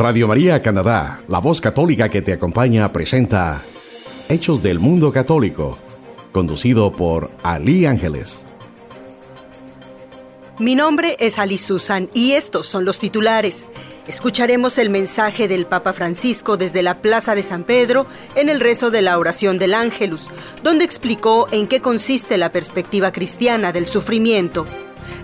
Radio María Canadá, la voz católica que te acompaña, presenta Hechos del Mundo Católico, conducido por Ali Ángeles. Mi nombre es Ali Susan y estos son los titulares. Escucharemos el mensaje del Papa Francisco desde la Plaza de San Pedro en el rezo de la oración del Ángelus, donde explicó en qué consiste la perspectiva cristiana del sufrimiento.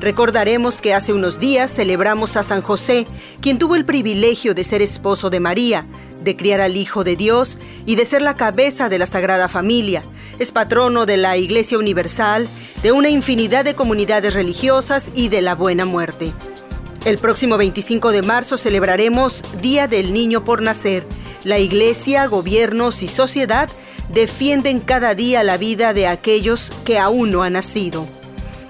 Recordaremos que hace unos días celebramos a San José, quien tuvo el privilegio de ser esposo de María, de criar al Hijo de Dios y de ser la cabeza de la Sagrada Familia. Es patrono de la Iglesia Universal, de una infinidad de comunidades religiosas y de la Buena Muerte. El próximo 25 de marzo celebraremos Día del Niño por Nacer. La Iglesia, gobiernos y sociedad defienden cada día la vida de aquellos que aún no han nacido.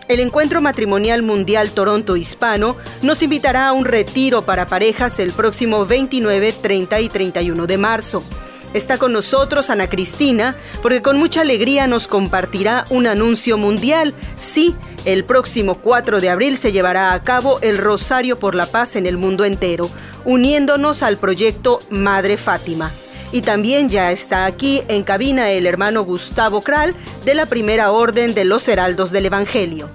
El Encuentro Matrimonial Mundial Toronto Hispano nos invitará a un retiro para parejas el próximo 29, 30 y 31 de marzo. Está con nosotros Ana Cristina porque con mucha alegría nos compartirá un anuncio mundial. Sí, el próximo 4 de abril se llevará a cabo el Rosario por la Paz en el mundo entero, uniéndonos al proyecto Madre Fátima. Y también ya está aquí en cabina el hermano Gustavo Kral de la Primera Orden de los Heraldos del Evangelio.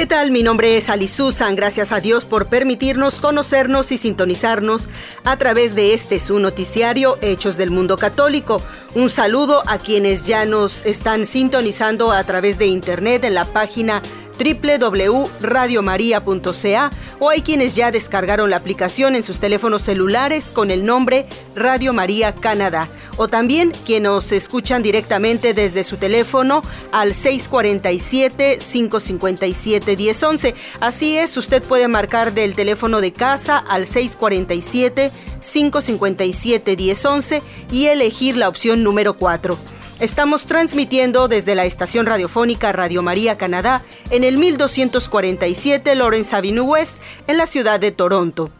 ¿Qué tal? Mi nombre es Ali Susan. Gracias a Dios por permitirnos conocernos y sintonizarnos a través de este su noticiario Hechos del Mundo Católico. Un saludo a quienes ya nos están sintonizando a través de internet en la página www.radiomaria.ca o hay quienes ya descargaron la aplicación en sus teléfonos celulares con el nombre Radio María Canadá o también quienes nos escuchan directamente desde su teléfono al 647-557-1011. Así es, usted puede marcar del teléfono de casa al 647-557-1011 y elegir la opción número 4. Estamos transmitiendo desde la estación radiofónica Radio María Canadá en el 1247 Lawrence Avenue West en la ciudad de Toronto.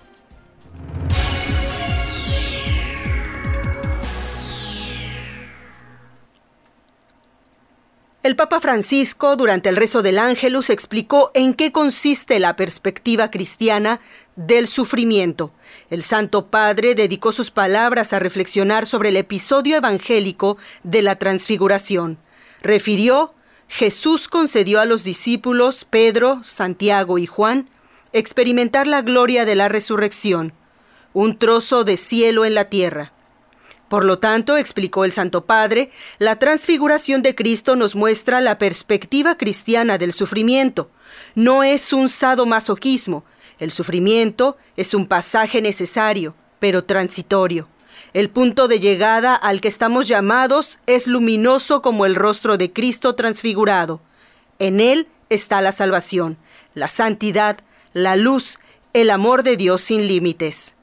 El Papa Francisco, durante el rezo del Ángelus, explicó en qué consiste la perspectiva cristiana del sufrimiento. El Santo Padre dedicó sus palabras a reflexionar sobre el episodio evangélico de la transfiguración. Refirió, Jesús concedió a los discípulos Pedro, Santiago y Juan experimentar la gloria de la resurrección, un trozo de cielo en la tierra. Por lo tanto, explicó el Santo Padre, la transfiguración de Cristo nos muestra la perspectiva cristiana del sufrimiento. No es un sadomasoquismo. El sufrimiento es un pasaje necesario, pero transitorio. El punto de llegada al que estamos llamados es luminoso como el rostro de Cristo transfigurado. En Él está la salvación, la santidad, la luz, el amor de Dios sin límites.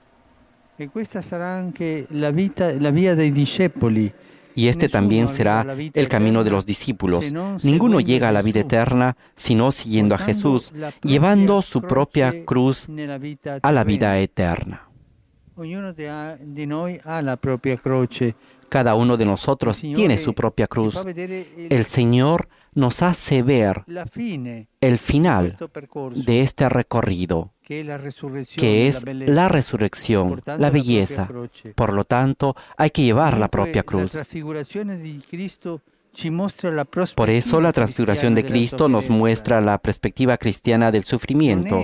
Y este también será el camino de los discípulos. Ninguno llega a la vida eterna sino siguiendo a Jesús, llevando su propia cruz a la vida eterna. Cada uno de nosotros tiene su propia cruz. El Señor nos hace ver el final de este recorrido, que es la resurrección, la belleza. Por lo tanto, hay que llevar la propia cruz. Por eso la transfiguración de Cristo nos muestra la perspectiva cristiana del sufrimiento.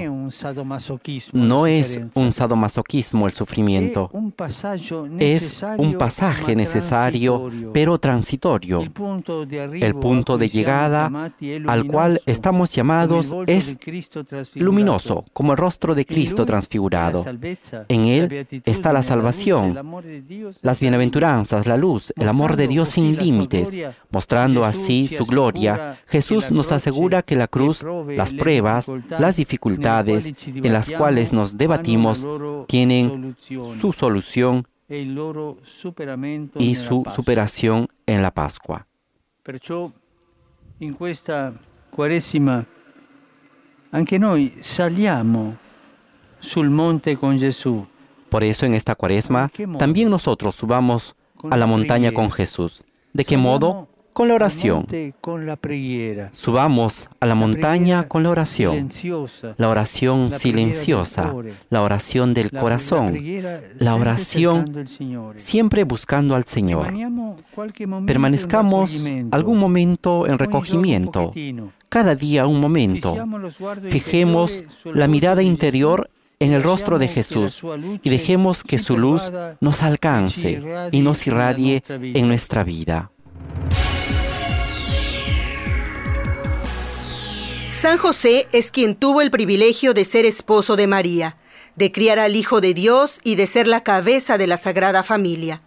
No es un sadomasoquismo el sufrimiento. Es un pasaje necesario, pero transitorio. El punto de llegada al cual estamos llamados es luminoso, como el rostro de Cristo transfigurado. En Él está la salvación, las bienaventuranzas, la luz, el amor de Dios sin límites mostrando así su gloria, Jesús nos asegura que la cruz, las pruebas, las dificultades en las cuales nos debatimos tienen su solución y su superación en la Pascua. en esta Quaresima anche noi saliamo sul monte con Jesús. Por eso en esta Cuaresma también nosotros subamos a la montaña con Jesús. ¿De qué modo? Con la oración. Subamos a la montaña con la oración. La oración silenciosa, la oración del corazón, la oración siempre buscando al Señor. Permanezcamos algún momento en recogimiento, cada día un momento. Fijemos la mirada interior en el rostro de Jesús y dejemos que su luz nos alcance y nos irradie en nuestra vida. San José es quien tuvo el privilegio de ser esposo de María, de criar al Hijo de Dios y de ser la cabeza de la Sagrada Familia.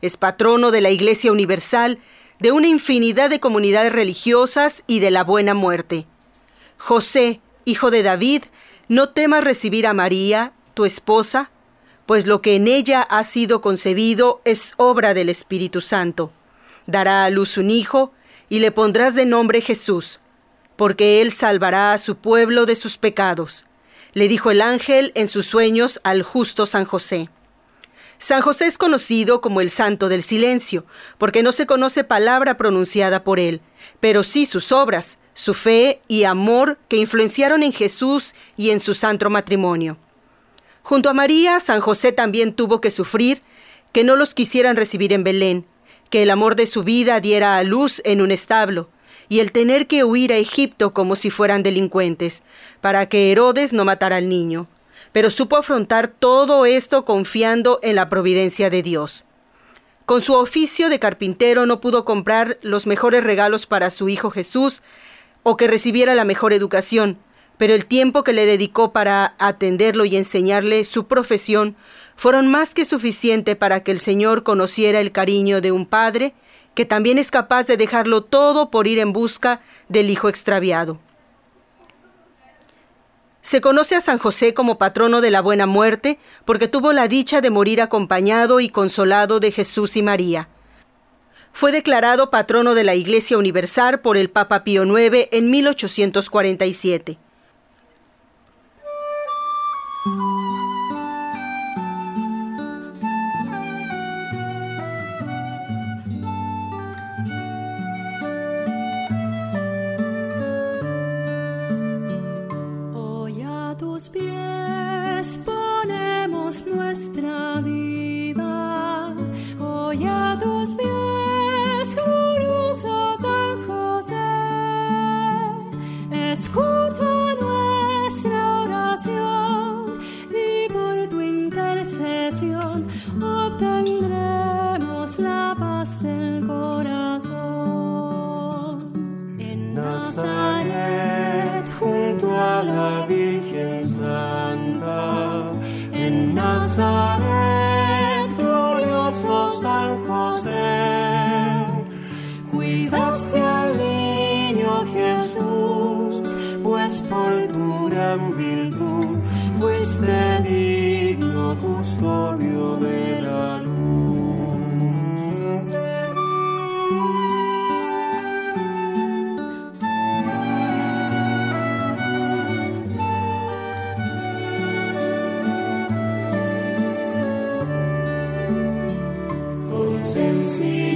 Es patrono de la Iglesia Universal, de una infinidad de comunidades religiosas y de la buena muerte. José, hijo de David, no temas recibir a María, tu esposa, pues lo que en ella ha sido concebido es obra del Espíritu Santo. Dará a luz un hijo, y le pondrás de nombre Jesús porque Él salvará a su pueblo de sus pecados, le dijo el ángel en sus sueños al justo San José. San José es conocido como el santo del silencio, porque no se conoce palabra pronunciada por él, pero sí sus obras, su fe y amor que influenciaron en Jesús y en su santo matrimonio. Junto a María, San José también tuvo que sufrir que no los quisieran recibir en Belén, que el amor de su vida diera a luz en un establo, y el tener que huir a Egipto como si fueran delincuentes, para que Herodes no matara al niño. Pero supo afrontar todo esto confiando en la providencia de Dios. Con su oficio de carpintero no pudo comprar los mejores regalos para su hijo Jesús o que recibiera la mejor educación, pero el tiempo que le dedicó para atenderlo y enseñarle su profesión fueron más que suficiente para que el Señor conociera el cariño de un padre que también es capaz de dejarlo todo por ir en busca del hijo extraviado. Se conoce a San José como patrono de la buena muerte porque tuvo la dicha de morir acompañado y consolado de Jesús y María. Fue declarado patrono de la Iglesia Universal por el Papa Pío IX en 1847. see.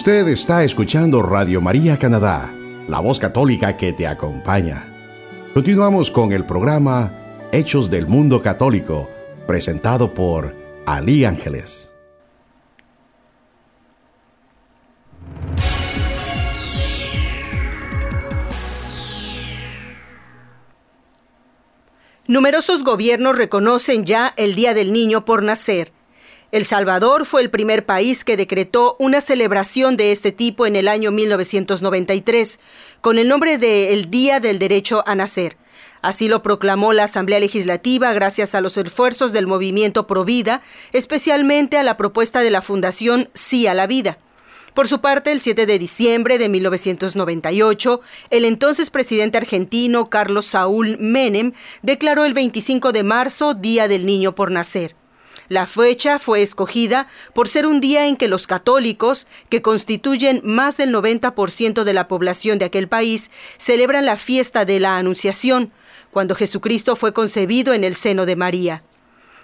Usted está escuchando Radio María Canadá, la voz católica que te acompaña. Continuamos con el programa Hechos del Mundo Católico, presentado por Ali Ángeles. Numerosos gobiernos reconocen ya el Día del Niño por nacer. El Salvador fue el primer país que decretó una celebración de este tipo en el año 1993, con el nombre de el Día del Derecho a Nacer. Así lo proclamó la Asamblea Legislativa gracias a los esfuerzos del movimiento Provida, especialmente a la propuesta de la Fundación Sí a la Vida. Por su parte, el 7 de diciembre de 1998, el entonces presidente argentino Carlos Saúl Menem declaró el 25 de marzo Día del Niño por Nacer. La fecha fue escogida por ser un día en que los católicos, que constituyen más del 90% de la población de aquel país, celebran la fiesta de la Anunciación, cuando Jesucristo fue concebido en el seno de María.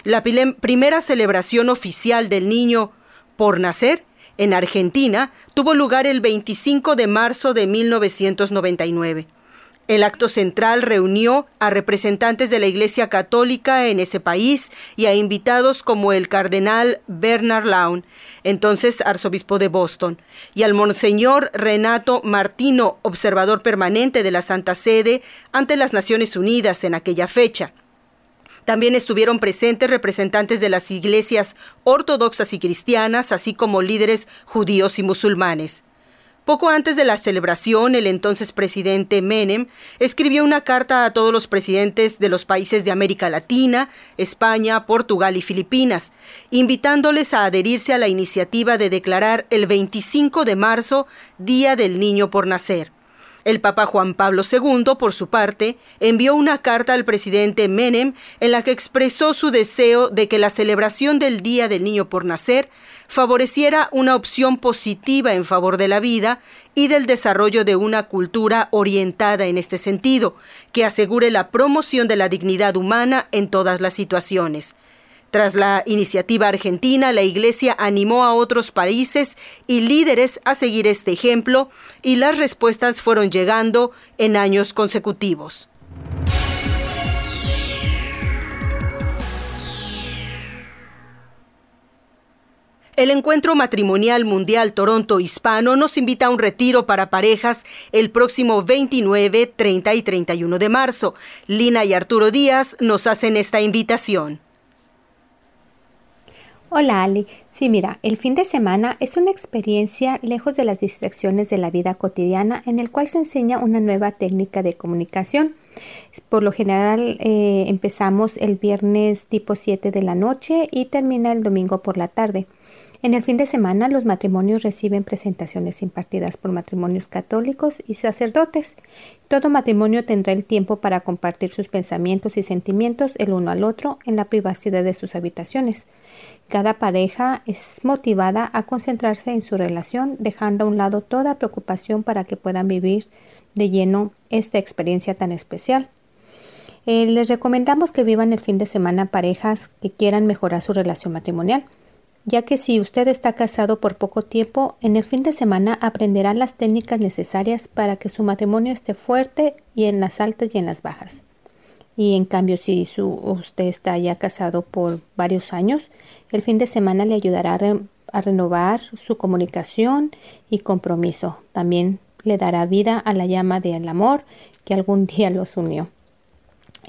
La primera celebración oficial del niño por nacer en Argentina tuvo lugar el 25 de marzo de 1999. El acto central reunió a representantes de la Iglesia Católica en ese país y a invitados como el cardenal Bernard Laun, entonces arzobispo de Boston, y al monseñor Renato Martino, observador permanente de la Santa Sede ante las Naciones Unidas en aquella fecha. También estuvieron presentes representantes de las iglesias ortodoxas y cristianas, así como líderes judíos y musulmanes. Poco antes de la celebración, el entonces presidente Menem escribió una carta a todos los presidentes de los países de América Latina, España, Portugal y Filipinas, invitándoles a adherirse a la iniciativa de declarar el 25 de marzo Día del Niño por Nacer. El Papa Juan Pablo II, por su parte, envió una carta al presidente Menem en la que expresó su deseo de que la celebración del Día del Niño por Nacer favoreciera una opción positiva en favor de la vida y del desarrollo de una cultura orientada en este sentido, que asegure la promoción de la dignidad humana en todas las situaciones. Tras la iniciativa argentina, la Iglesia animó a otros países y líderes a seguir este ejemplo y las respuestas fueron llegando en años consecutivos. El Encuentro Matrimonial Mundial Toronto Hispano nos invita a un retiro para parejas el próximo 29, 30 y 31 de marzo. Lina y Arturo Díaz nos hacen esta invitación. Hola Ali, sí mira, el fin de semana es una experiencia lejos de las distracciones de la vida cotidiana en el cual se enseña una nueva técnica de comunicación. Por lo general eh, empezamos el viernes tipo 7 de la noche y termina el domingo por la tarde. En el fin de semana los matrimonios reciben presentaciones impartidas por matrimonios católicos y sacerdotes. Todo matrimonio tendrá el tiempo para compartir sus pensamientos y sentimientos el uno al otro en la privacidad de sus habitaciones. Cada pareja es motivada a concentrarse en su relación, dejando a un lado toda preocupación para que puedan vivir de lleno esta experiencia tan especial. Eh, les recomendamos que vivan el fin de semana parejas que quieran mejorar su relación matrimonial ya que si usted está casado por poco tiempo, en el fin de semana aprenderá las técnicas necesarias para que su matrimonio esté fuerte y en las altas y en las bajas. Y en cambio, si usted está ya casado por varios años, el fin de semana le ayudará a renovar su comunicación y compromiso. También le dará vida a la llama del amor que algún día los unió.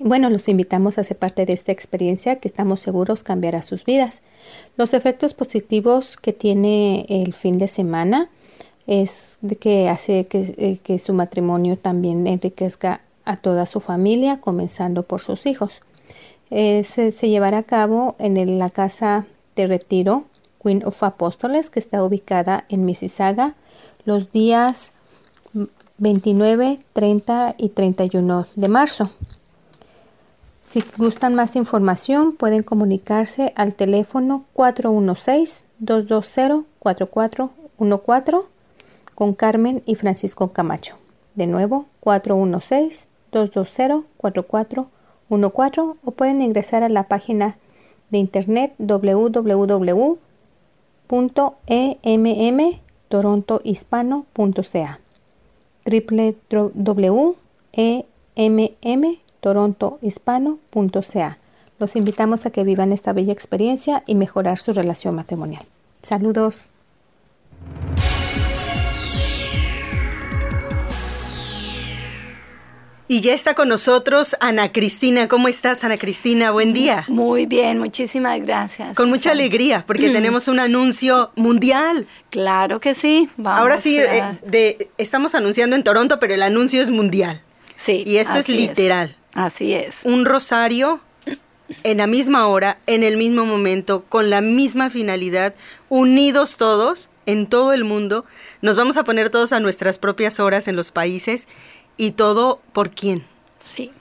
Bueno, los invitamos a ser parte de esta experiencia que estamos seguros cambiará sus vidas. Los efectos positivos que tiene el fin de semana es que hace que, eh, su matrimonio también enriquezca a toda su familia, comenzando por sus hijos. Eh, se, llevará a cabo en la casa de retiro Queen of Apóstoles, que está ubicada en Mississauga, los días 29, 30 y 31 de marzo. Si gustan más información, pueden comunicarse al teléfono 416-220-4414 con Carmen y Francisco Camacho. De nuevo, 416-220-4414 o pueden ingresar a la página de internet www.emmtorontohispano.ca www.emmtorontohispano.ca torontohispano.ca. Los invitamos a que vivan esta bella experiencia y mejorar su relación matrimonial. Saludos. Y ya está con nosotros Ana Cristina. ¿Cómo estás, Ana Cristina? Buen día. Muy bien, muchísimas gracias. Con mucha alegría, porque mm. tenemos un anuncio mundial. Claro que sí. Ahora sí, eh, estamos anunciando en Toronto, pero el anuncio es mundial. Sí. Y esto es literal. Así es. Un rosario en la misma hora, en el mismo momento, con la misma finalidad, unidos todos en todo el mundo. Nos vamos a poner todos a nuestras propias horas en los países y todo por quién. Sí.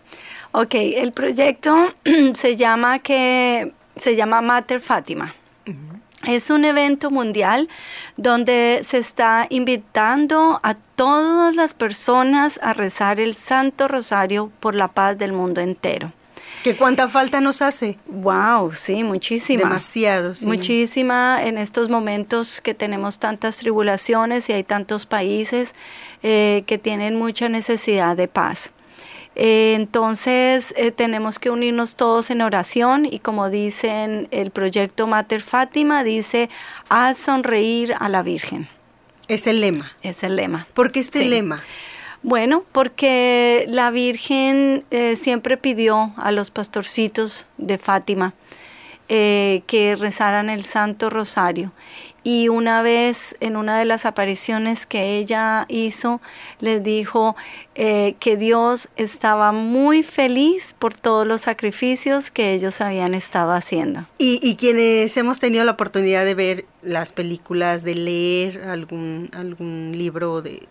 Ok, el proyecto se llama que se llama Mater Fátima. Es un evento mundial donde se está invitando a todas las personas a rezar el Santo Rosario por la paz del mundo entero. ¿Qué cuánta falta nos hace? Wow, sí, muchísima. Demasiado, sí. Muchísima en estos momentos que tenemos tantas tribulaciones y hay tantos países eh, que tienen mucha necesidad de paz. Eh, entonces eh, tenemos que unirnos todos en oración y como dicen el proyecto Mater Fátima, dice, haz sonreír a la Virgen. Es el lema. Es el lema. ¿Por qué este lema? Bueno, porque la Virgen eh, siempre pidió a los pastorcitos de Fátima eh, que rezaran el Santo Rosario. Y una vez en una de las apariciones que ella hizo, les dijo eh, que Dios estaba muy feliz por todos los sacrificios que ellos habían estado haciendo. Y, y quienes hemos tenido la oportunidad de ver las películas, de leer algún, algún libro de,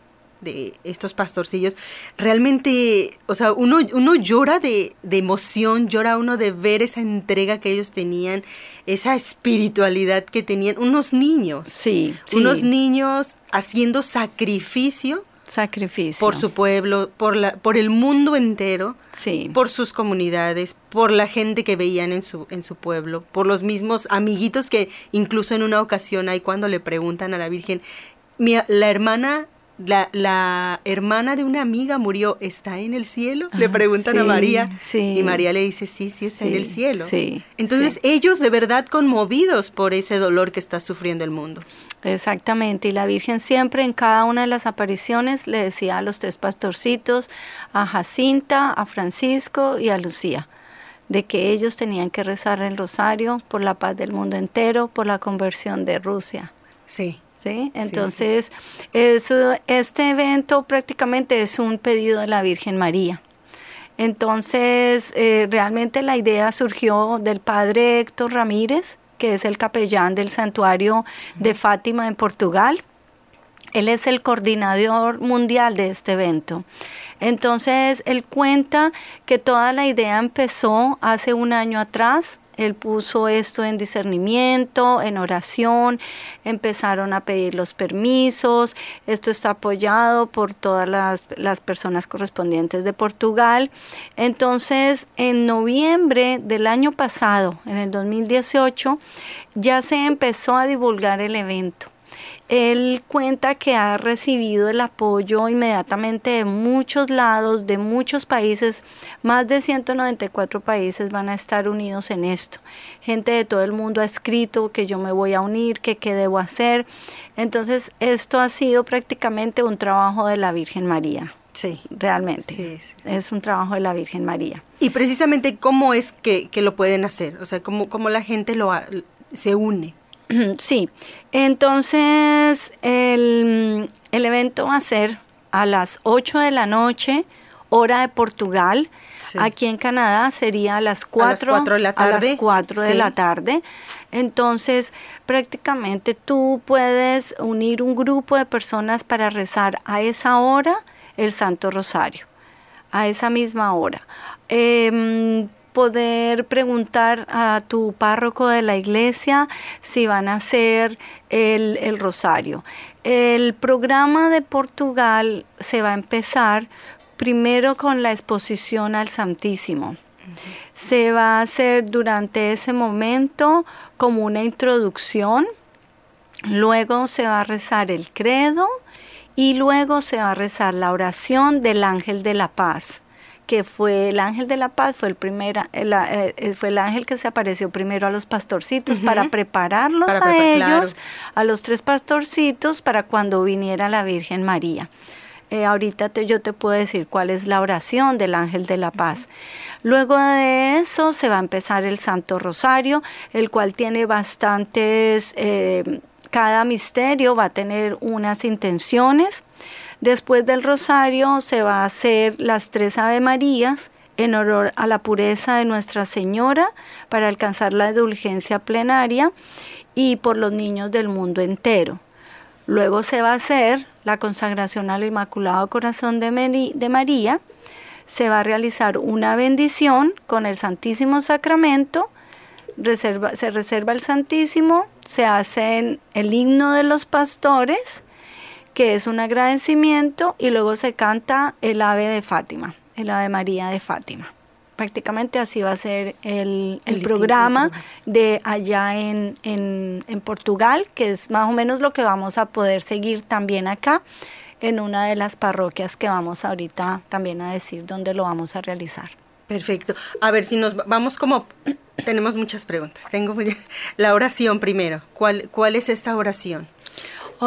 de estos pastorcillos, realmente, o sea, uno, uno llora de, de, emoción, llora uno de ver esa entrega que ellos tenían, esa espiritualidad que tenían, unos niños. Sí. Unos niños haciendo sacrificio. Sacrificio. Por su pueblo, por, la, por el mundo entero, sí. por sus comunidades, por la gente que veían en su, en su pueblo, por los mismos amiguitos que incluso en una ocasión hay cuando le preguntan a la Virgen, mi, la hermana la, la, hermana de una amiga murió, ¿está en el cielo? le ah, preguntan a María. Y María le dice, sí, sí, está en el cielo. Entonces ellos de verdad conmovidos por ese dolor que está sufriendo el mundo. Exactamente, y la Virgen siempre en cada una de las apariciones le decía a los tres pastorcitos, a Jacinta, a Francisco y a Lucía, de que ellos tenían que rezar el rosario por la paz del mundo entero, por la conversión de Rusia. Sí. Entonces, este evento prácticamente es un pedido de la Virgen María. Entonces, eh, realmente la idea surgió del padre Héctor Ramírez, que es el capellán del santuario de Fátima en Portugal. Él es el coordinador mundial de este evento. Entonces, él cuenta que toda la idea empezó hace un año atrás él puso esto en discernimiento, en oración, empezaron a pedir los permisos, esto está apoyado por todas las, las, personas correspondientes de Portugal. Entonces, en noviembre del año pasado, en el 2018, ya se empezó a divulgar el evento. Él cuenta que ha recibido el apoyo inmediatamente de muchos lados, de muchos países. Más de 194 países van a estar unidos en esto. Gente de todo el mundo ha escrito que yo me voy a unir, que qué debo hacer. Entonces, esto ha sido prácticamente un trabajo de la Virgen María. Sí. Realmente. Es un trabajo de la Virgen María. Y precisamente, ¿cómo es que, lo pueden hacer? O sea, ¿cómo, cómo la gente lo se une? Sí, entonces el, evento va a ser a las 8 de la noche, hora de Portugal. Aquí en Canadá sería a las 4, de la tarde. las 4 de la tarde. Entonces, prácticamente tú puedes unir un grupo de personas para rezar a esa hora el Santo Rosario, a esa misma hora. Eh, poder preguntar a tu párroco de la iglesia si van a hacer el, rosario. El programa de Portugal se va a empezar primero con la exposición al Santísimo. Se va a hacer durante ese momento como una introducción, luego se va a rezar el credo y luego se va a rezar la oración del ángel de la paz que fue el ángel de la paz, fue el, primer, eh, eh, fue el ángel que se apareció primero a los pastorcitos para prepararlos a ellos, a los tres pastorcitos, para cuando viniera la Virgen María. Eh, ahorita yo te puedo decir cuál es la oración del ángel de la paz. Luego de eso se va a empezar el Santo Rosario, el cual tiene bastantes, eh, cada misterio va a tener unas intenciones. Después del Rosario se va a hacer las tres Ave Marías en honor a la pureza de Nuestra Señora para alcanzar la indulgencia plenaria y por los niños del mundo entero. Luego se va a hacer la consagración al Inmaculado Corazón de, María, se va a realizar una bendición con el Santísimo Sacramento, se reserva el Santísimo, se hace el himno de los pastores, que es un agradecimiento, y luego se canta el ave de Fátima, el ave María de Fátima prácticamente así va a ser el, programa de allá en, en, Portugal, que es más o menos lo que vamos a poder seguir también acá en una de las parroquias que vamos ahorita también a decir dónde lo vamos a realizar. Perfecto. A ver si nos vamos como tenemos muchas preguntas. Tengo la oración primero. ¿Cuál cuál es esta oración?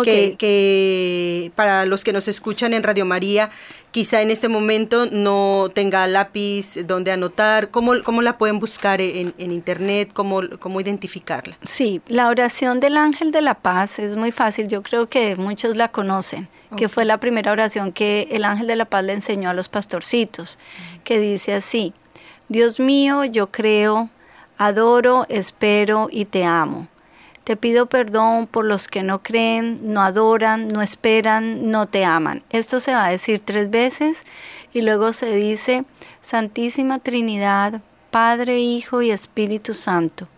Que, para los que nos escuchan en Radio María, quizá en este momento no tenga lápiz donde anotar, ¿cómo, cómo la pueden buscar en, Internet? ¿Cómo, ¿Cómo identificarla? Sí, la oración del ángel de la paz es muy fácil, yo creo que muchos la conocen que fue la primera oración que el ángel de la paz le enseñó a los pastorcitos, que dice así, Dios mío, yo creo, adoro, espero y te amo. Te pido perdón por los que no creen, no adoran, no esperan, no te aman. Esto se va a decir tres veces y luego se dice, Santísima Trinidad, Padre, Hijo y Espíritu Santo.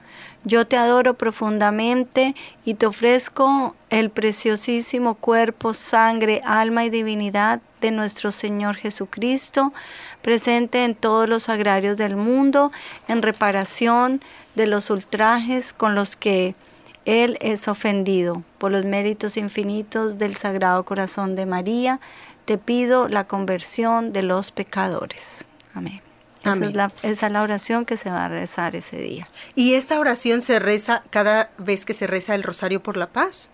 Yo te adoro profundamente y te ofrezco el preciosísimo cuerpo, sangre, alma y divinidad de nuestro Señor Jesucristo, presente en todos los agrarios del mundo, en reparación de los ultrajes con los que él es ofendido por los méritos infinitos del Sagrado Corazón de María. Te pido la conversión de los pecadores. Amén. Esa, es la, oración que se va a rezar ese día. ¿Y esta oración se reza cada vez que se reza el Rosario por la Paz?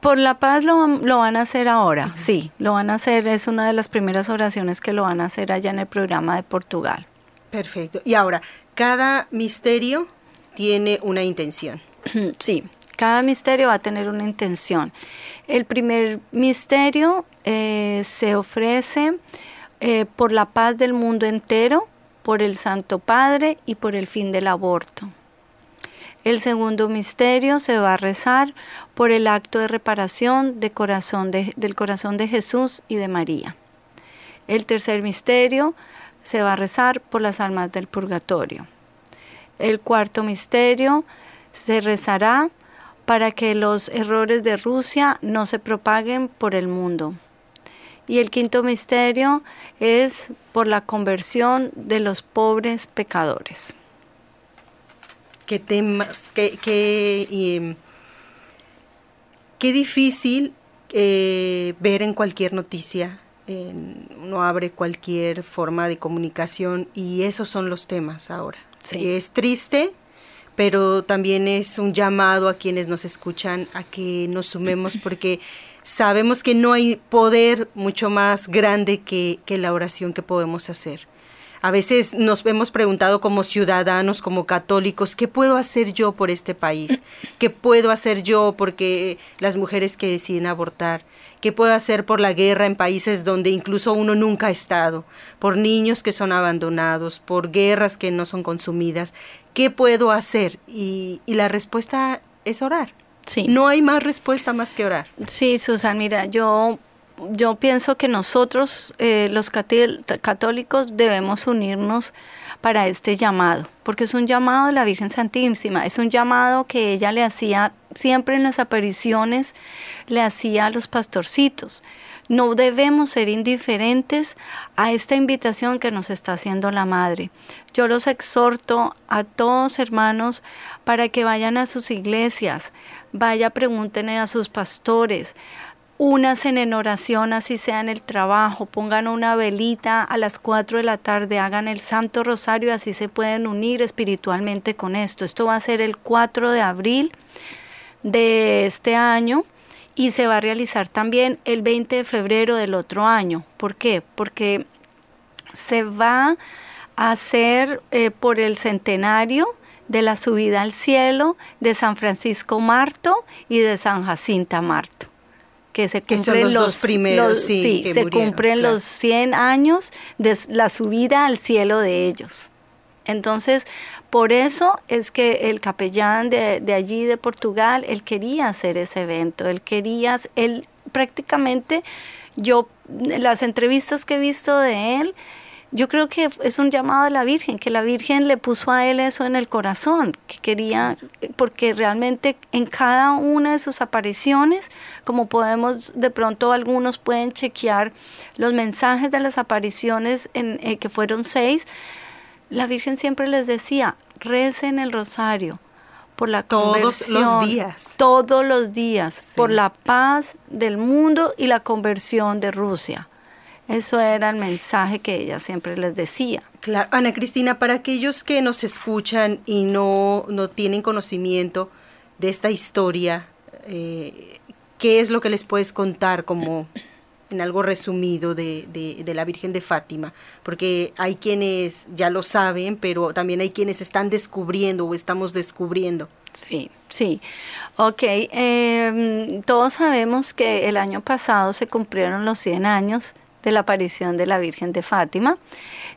Por la paz lo, van a hacer ahora, sí, lo van a hacer, es una de las primeras oraciones que lo van a hacer allá en el programa de Portugal. Perfecto. Y ahora, cada misterio tiene una intención. Sí, cada misterio va a tener una intención. El primer misterio eh, se ofrece eh, por la paz del mundo entero, por el Santo Padre y por el fin del aborto. El segundo misterio se va a rezar por el acto de reparación del corazón de Jesús y de María. El tercer misterio se va a rezar por las almas del purgatorio. El cuarto misterio se rezará para que los errores de Rusia no se propaguen por el mundo. Y el quinto misterio es por la conversión de los pobres pecadores. Qué temas, qué, qué, qué difícil eh, ver en cualquier noticia. uno abre cualquier forma de comunicación y esos son los temas ahora. Es triste, pero también es un llamado a quienes nos escuchan a que nos sumemos porque sabemos que no hay poder mucho más grande que, que la oración que podemos hacer. A veces nos hemos preguntado como ciudadanos, como católicos, ¿qué puedo hacer yo por este país? ¿Qué puedo hacer yo porque las mujeres que deciden abortar? ¿Qué puedo hacer por la guerra en países donde incluso uno nunca ha estado? Por niños que son abandonados, por guerras que no son consumidas. ¿Qué puedo hacer? Y, la respuesta es orar. Sí. No hay más respuesta más que orar. Sí, Susan, mira, yo yo pienso que nosotros, eh, los católicos, debemos unirnos para este llamado, porque es un llamado de la Virgen Santísima, es un llamado que ella le hacía siempre en las apariciones, le hacía a los pastorcitos. No debemos ser indiferentes a esta invitación que nos está haciendo la Madre. Yo los exhorto a todos hermanos para que vayan a sus iglesias, vaya pregunten a sus pastores, únanse en oración, así sea en el trabajo, pongan una velita a las 4 de la tarde, hagan el Santo Rosario, así se pueden unir espiritualmente con esto. Esto va a ser el 4 de abril de este año y se va a realizar también el 20 de febrero del otro año. ¿Por qué? Porque se va a hacer eh, por el centenario de la subida al cielo de San Francisco Marto y de San Jacinta Marto que se cumplen los, primeros sí, se cumplen los 100 años de la subida al cielo de ellos. Entonces, por eso es que el capellán de, allí de Portugal, él quería hacer ese evento, él quería, él prácticamente, yo, las entrevistas que he visto de él, yo creo que es un llamado de la Virgen, que la Virgen le puso a él eso en el corazón, que quería, porque realmente en cada una de sus apariciones, como podemos, de pronto algunos pueden chequear los mensajes de las apariciones, eh, que fueron seis, la Virgen siempre les decía, recen el rosario por la todos los días. Todos los días, por la paz del mundo y la conversión de Rusia. Eso era el mensaje que ella siempre les decía. Claro, Ana Cristina, para aquellos que nos escuchan y no, no tienen conocimiento de esta historia, eh, ¿qué es lo que les puedes contar como en algo resumido de, de, la Virgen de Fátima? Porque hay quienes ya lo saben, pero también hay quienes están descubriendo o estamos descubriendo. Sí, sí. Ok, em, todos sabemos que el año pasado se cumplieron los 100 años de la aparición de la Virgen de Fátima.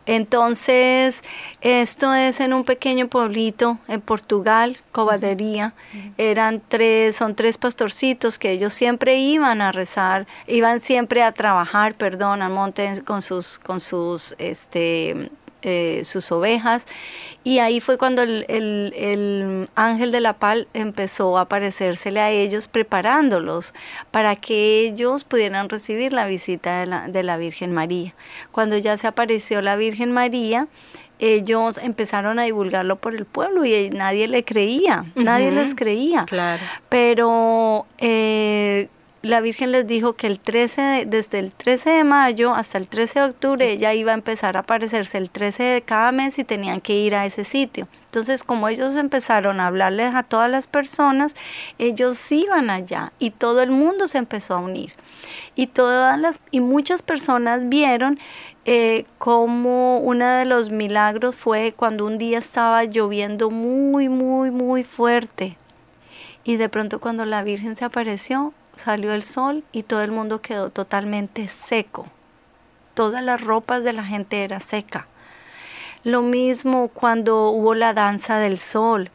Entonces, esto es en un pequeño pueblito en Portugal, Cobadería. Eran tres, son tres pastorcitos que ellos siempre iban a rezar, iban siempre a trabajar, perdón, al monte con sus, con sus, este, eh, sus ovejas. Y ahí fue cuando el, ángel de la paz empezó a aparecérsele a ellos, preparándolos para que ellos pudieran recibir la visita de la, de la Virgen María. Cuando ya se apareció la Virgen María, ellos empezaron a divulgarlo por el pueblo y nadie le creía, nadie les creía. Claro. Pero eh, la Virgen les dijo que el 13 desde el 13 de mayo hasta el 13 de octubre ella iba a empezar a aparecerse el 13 de cada mes y tenían que ir a ese sitio. Entonces, como ellos empezaron a hablarles a todas las personas, ellos iban allá y todo el mundo se empezó a unir. Y todas las y muchas personas vieron eh, como uno de los milagros fue cuando un día estaba lloviendo muy, muy, muy fuerte. Y de pronto cuando la Virgen se apareció, salió el sol y todo el mundo quedó totalmente seco. Todas las ropas de la gente era seca. Lo mismo cuando hubo la danza del sol.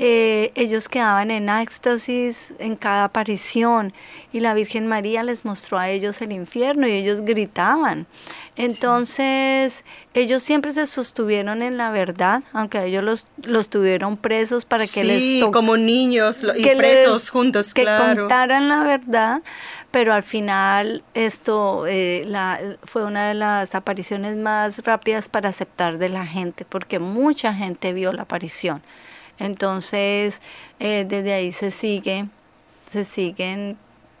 Eh, ellos quedaban en éxtasis en cada aparición y la Virgen María les mostró a ellos el infierno y ellos gritaban. Entonces, ellos siempre se sostuvieron en la verdad, aunque ellos los, los tuvieron presos para que les... como niños y presos juntos, que contaran la verdad, pero al final esto eh, la, fue una de las apariciones más rápidas para aceptar de la gente, porque mucha gente vio la aparición. Entonces, eh, desde ahí se sigue, se siguen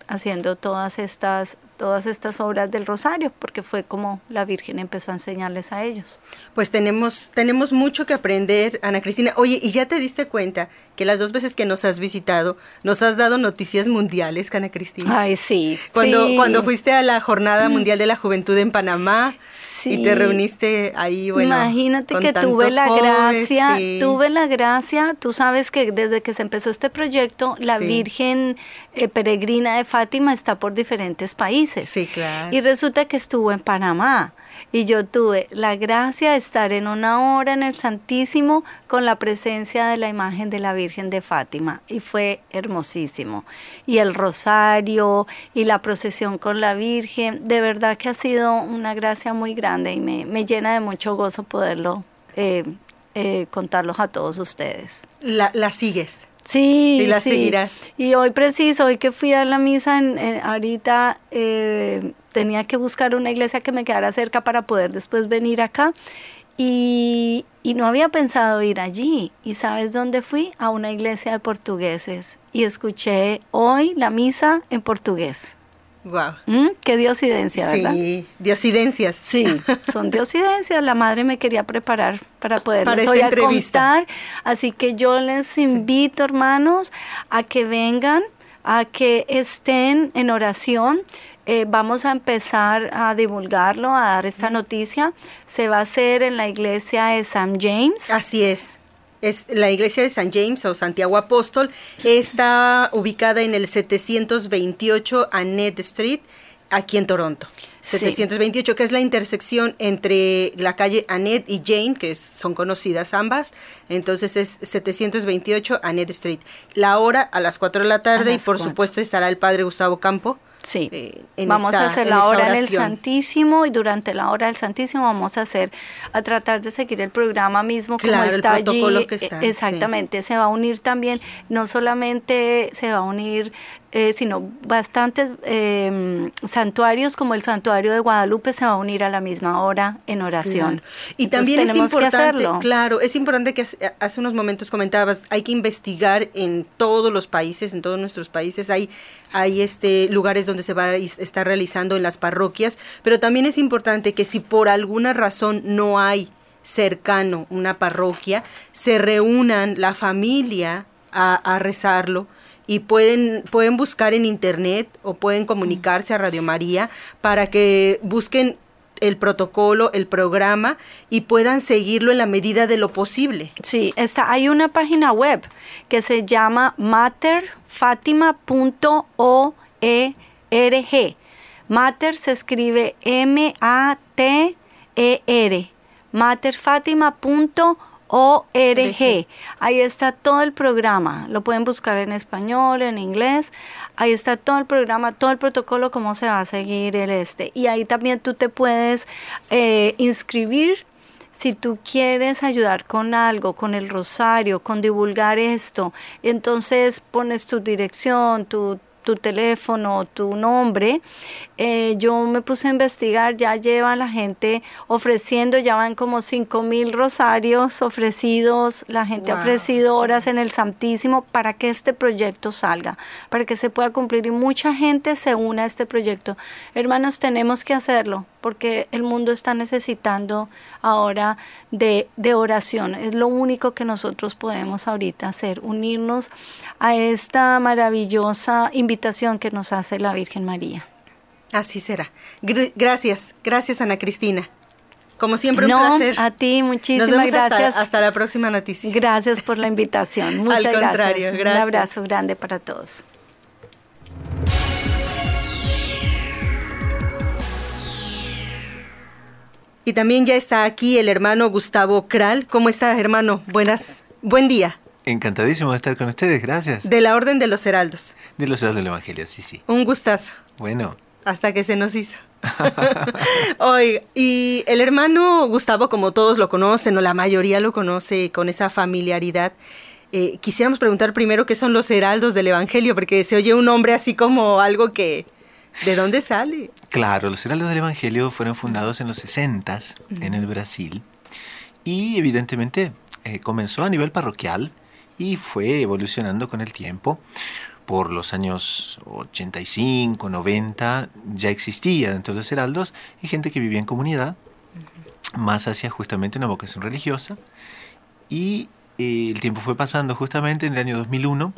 haciendo todas estas todas estas obras del rosario, porque fue como la Virgen empezó a enseñarles a ellos. Pues tenemos, tenemos mucho que aprender, Ana Cristina. Oye, ¿y ya te diste cuenta que las dos veces que nos has visitado, nos has dado noticias mundiales, Ana Cristina? Ay, sí. Cuando, cuando fuiste a la Jornada Mundial de la Juventud en Panamá, y te reuniste ahí, bueno. Imagínate que tuve la gracia, tuve la gracia, tú sabes que desde que se empezó este proyecto, la Virgen eh, Peregrina de Fátima está por diferentes países. Sí, claro. Y resulta que estuvo en Panamá y yo tuve la gracia de estar en una hora en el Santísimo con la presencia de la imagen de la Virgen de Fátima y fue hermosísimo. Y el rosario y la procesión con la Virgen, de verdad que ha sido una gracia muy grande y me, llena de mucho gozo poderlo eh, eh, contarlos a todos ustedes. La, la sigues. Sí, y la seguirás. Y hoy preciso, hoy que fui a la misa, en, ahorita eh, tenía que buscar una iglesia que me quedara cerca para poder después venir acá. Y, y, no había pensado ir allí. ¿Y sabes dónde fui? A una iglesia de portugueses. Y escuché hoy la misa en portugués. Wow. ¿Mm? Qué diosidencia, ¿verdad? Sí, diosidencias. Sí, son diosidencias. La madre me quería preparar para poder para hoy contar. Así que yo les invito, hermanos, a que vengan a que estén en oración. Eh, vamos a empezar a divulgarlo, a dar esta noticia. Se va a hacer en la iglesia de St. James. Así es. Es la iglesia de San James o Santiago Apóstol está ubicada en el 728 Annette Street, aquí en Toronto. 728, que es la intersección entre la calle Annette y Jane, que son conocidas ambas. Entonces es 728 Annette Street. La hora a las 4 de la tarde y por supuesto estará el padre Gustavo Campo Sí, eh, vamos a hacer la hora del Santísimo y durante la hora del Santísimo vamos a hacer, a tratar de seguir el programa mismo como está allí. Que está, Exactamente, se va a unir también, no solamente se va a unir eh, sino bastantes em, santuarios como el santuario de Guadalupe se va a unir a la misma hora en oración. Y también es importante, claro, es importante que hace unos momentos comentabas, hay que investigar en todos los países, en todos nuestros países, hay, hay este lugares donde se va a estar realizando en las parroquias, pero también es importante que si por alguna razón no hay cercano una parroquia, se reúnan la familia a, a rezarlo y pueden, pueden buscar en internet o pueden comunicarse a Radio María para que busquen el protocolo, el programa y puedan seguirlo en la medida de lo posible. Sí, está, hay una página web que se llama materfatima.org. Mater se escribe M-A-T-E-R. materfatima.org ORG. Ahí está todo el programa. Lo pueden buscar en español, en inglés. Ahí está todo el programa, todo el protocolo, cómo se va a seguir el este. Y ahí también tú te puedes eh, inscribir si tú quieres ayudar con algo, con el rosario, con divulgar esto, entonces pones tu dirección, tu, tu teléfono, tu nombre. Eh, yo me puse a investigar, ya lleva la gente ofreciendo, ya van como cinco mil rosarios ofrecidos, la gente ha ofrecido horas en el Santísimo para que este proyecto salga, para que se pueda cumplir y mucha gente se une a este proyecto. Hermanos, tenemos que hacerlo porque el mundo está necesitando ahora de, de oración. Es lo único que nosotros podemos ahorita hacer, unirnos a esta maravillosa invitación que nos hace la Virgen María. Así será. gracias, gracias Ana Cristina. Como siempre, un placer. A ti, muchísimas gracias. Hasta, la próxima noticia. Gracias por la invitación. Muchas Al gracias. gracias. Un abrazo grande para todos. Y también ya está aquí el hermano Gustavo Kral. ¿Cómo está, hermano? Buenas, buen día. Encantadísimo de estar con ustedes, gracias. De la Orden de los Heraldos. De los Heraldos del Evangelio, sí, sí. Un gustazo. Bueno. Hasta que se nos hizo. Oiga, y el hermano Gustavo, como todos lo conocen, o la mayoría lo conoce con esa familiaridad, eh, quisiéramos preguntar primero qué son los heraldos del Evangelio, porque se oye un nombre así como algo que... ¿De dónde sale? Claro, los heraldos del Evangelio fueron fundados en los 60 en el Brasil y evidentemente eh, comenzó a nivel parroquial y fue evolucionando con el tiempo. Por los años 85, 90 ya existía dentro de los heraldos y gente que vivía en comunidad, más hacia justamente una vocación religiosa. Y eh, el tiempo fue pasando justamente en el año 2001,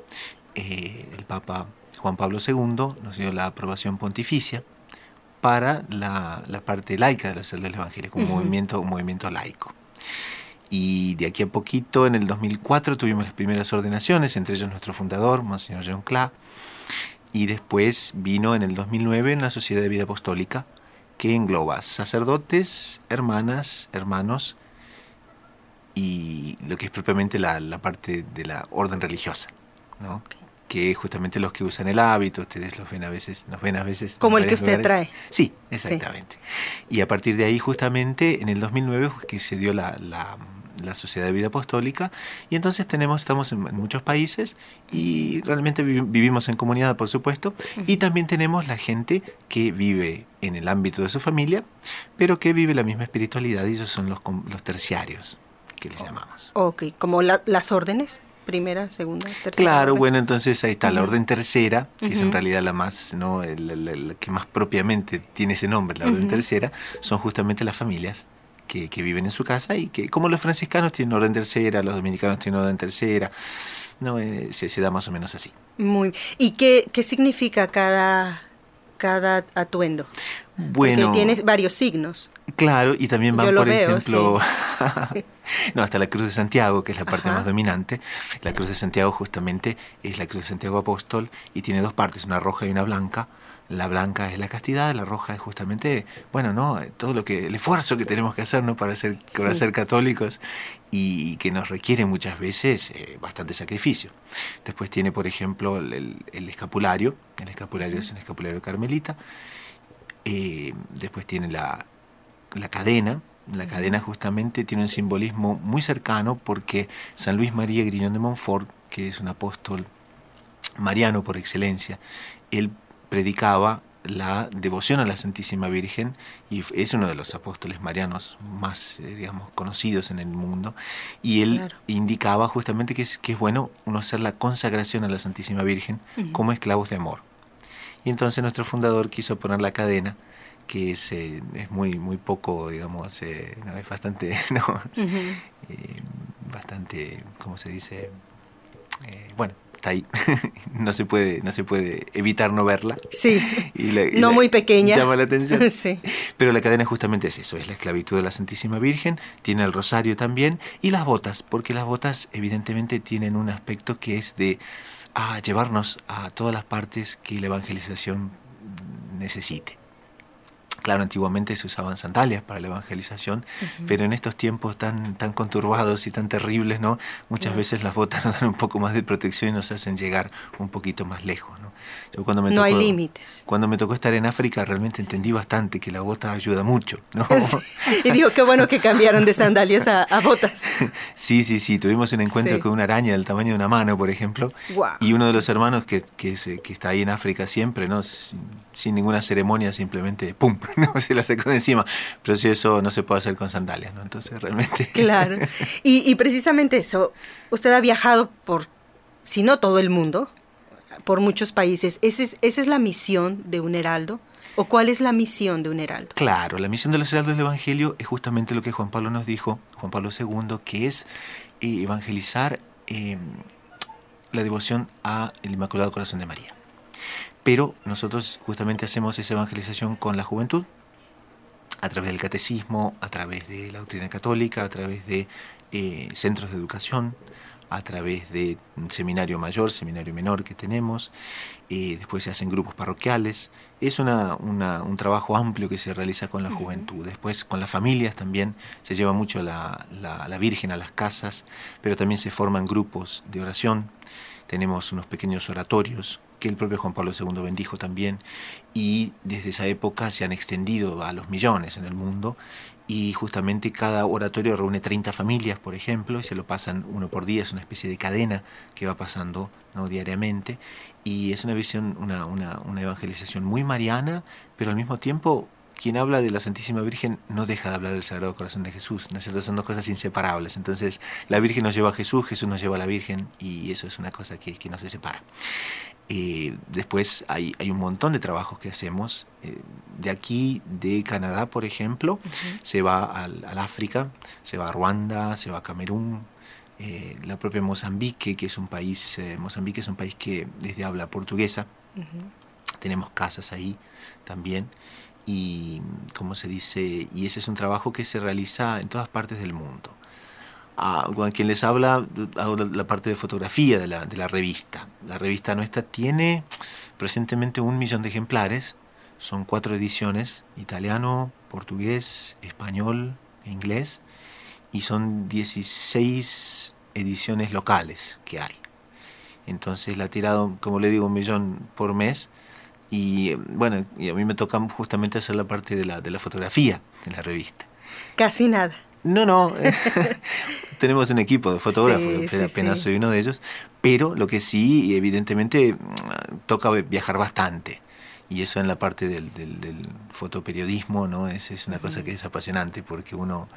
eh, el Papa Juan Pablo II nos dio la aprobación pontificia para la, parte laica de los del Evangelio, como movimiento, un movimiento laico y de aquí a poquito, en el 2004, tuvimos las primeras ordenaciones, entre ellos nuestro fundador, Monseñor John Cla, y después vino en el 2009 en la Sociedad de Vida Apostólica, que engloba sacerdotes, hermanas, hermanos y lo que es propiamente la, parte de la orden religiosa, ¿no? que justamente los que usan el hábito, ustedes los ven a veces, nos ven a veces. Como el que usted trae. Sí, exactamente. Y a partir de ahí, justamente, en el 2009, que se dio la la Sociedad de Vida Apostólica, y entonces tenemos, estamos en, muchos países y realmente vivimos en comunidad, por supuesto, y también tenemos la gente que vive en el ámbito de su familia, pero que vive la misma espiritualidad y esos son los, los terciarios que les llamamos. Ok, como las órdenes primera, segunda, tercera. Claro, bueno, entonces ahí está la orden tercera, que es en realidad la más, ¿no? La, que más propiamente tiene ese nombre, la orden tercera, son justamente las familias que, viven en su casa y que como los franciscanos tienen orden tercera, los dominicanos tienen orden tercera, no eh, se, se, da más o menos así. Muy. ¿Y qué, qué significa cada, cada atuendo? Bueno. Porque tienes varios signos. Claro, y también van, por ejemplo, no, hasta la Cruz de Santiago, que es la parte más dominante. La Cruz de Santiago justamente es la Cruz de Santiago Apóstol y tiene dos partes, una roja y una blanca. La blanca es la castidad, la roja es justamente, bueno, no, todo lo que, el esfuerzo que tenemos que hacer, ¿no? Para ser, para ser católicos y que nos requiere muchas veces eh, bastante sacrificio. Después tiene, por ejemplo, el, el escapulario. El escapulario es un escapulario carmelita. Eh, después tiene la, la cadena. La cadena justamente tiene un simbolismo muy cercano porque San Luis María Griñón de Montfort, que es un apóstol mariano por excelencia, él predicaba la devoción a la Santísima Virgen y es uno de los apóstoles marianos más, eh, digamos, conocidos en el mundo. Y él indicaba justamente que es, que es bueno uno hacer la consagración a la Santísima Virgen como esclavos de amor. Y entonces nuestro fundador quiso poner la cadena que es, eh, es muy muy poco digamos eh, no, es bastante no eh, bastante cómo se dice eh, bueno está ahí. No se puede no se puede evitar no verla. Sí. Y la, y no la, muy pequeña. llama la atención. Sí. pero la cadena justamente es eso es la esclavitud de la Santísima Virgen tiene el rosario también y las botas porque las botas evidentemente tienen un aspecto que es de a llevarnos a todas las partes que la evangelización necesite Claro, antiguamente se usaban sandalias para la evangelización, uh -huh. pero en estos tiempos tan, tan conturbados y tan terribles, ¿no? Muchas uh -huh. veces las botas nos dan un poco más de protección y nos hacen llegar un poquito más lejos, ¿no? Yo cuando me no tocó, hay límites. Cuando me tocó estar en África realmente entendí bastante que la bota ayuda mucho, ¿no? Sí. Y digo, qué bueno que cambiaron de sandalias a, a botas. Sí, sí, sí. Tuvimos un encuentro sí. con una araña del tamaño de una mano, por ejemplo. Wow. Y uno de los hermanos que, que, se, que está ahí en África siempre, ¿no? Sin, sin ninguna ceremonia, simplemente ¡pum! ¿no? Se la sacó de encima. Pero si eso no se puede hacer con sandalias, ¿no? Entonces realmente. Claro. Y, y precisamente eso, usted ha viajado por, si no todo el mundo, por muchos países. ¿Esa es, ¿Esa es la misión de un heraldo? ¿O cuál es la misión de un heraldo? Claro, la misión de los heraldos del Evangelio es justamente lo que Juan Pablo nos dijo, Juan Pablo II, que es eh, evangelizar eh, la devoción al Inmaculado Corazón de María. Pero nosotros justamente hacemos esa evangelización con la juventud, a través del catecismo, a través de la doctrina católica, a través de eh, centros de educación, a través de un seminario mayor, seminario menor que tenemos, eh, después se hacen grupos parroquiales, es una, una, un trabajo amplio que se realiza con la juventud, después con las familias también se lleva mucho la, la, la Virgen a las casas, pero también se forman grupos de oración, tenemos unos pequeños oratorios que el propio Juan Pablo II bendijo también, y desde esa época se han extendido a los millones en el mundo, y justamente cada oratorio reúne 30 familias, por ejemplo, y se lo pasan uno por día, es una especie de cadena que va pasando ¿no? diariamente, y es una visión, una, una, una evangelización muy mariana, pero al mismo tiempo quien habla de la Santísima Virgen no deja de hablar del Sagrado Corazón de Jesús, ¿no es cierto? Son dos cosas inseparables. Entonces, la Virgen nos lleva a Jesús, Jesús nos lleva a la Virgen, y eso es una cosa que, que no se separa. Eh, después hay, hay, un montón de trabajos que hacemos. Eh, de aquí, de Canadá, por ejemplo, uh -huh. se va al, al, África, se va a Ruanda, se va a Camerún, eh, la propia Mozambique, que es un país, Mozambique es un país que desde habla portuguesa. Uh -huh. Tenemos casas ahí también. Y, como se dice, y ese es un trabajo que se realiza en todas partes del mundo. A, a, quien les habla, hago la parte de fotografía de la, de la, revista. La revista nuestra tiene presentemente un millón de ejemplares, son cuatro ediciones, italiano, portugués, español e inglés, y son 16 ediciones locales que hay. Entonces la ha tirado, como le digo, un millón por mes, y bueno, y a mí me toca justamente hacer la parte de la, de la fotografía de la revista. Casi nada. No, no. Tenemos un equipo de fotógrafos, sí, apenas sí, soy uno de ellos, pero lo que sí, evidentemente, toca viajar bastante. Y eso en la parte del, del, del fotoperiodismo, ¿no? Es, es una cosa que es apasionante porque uno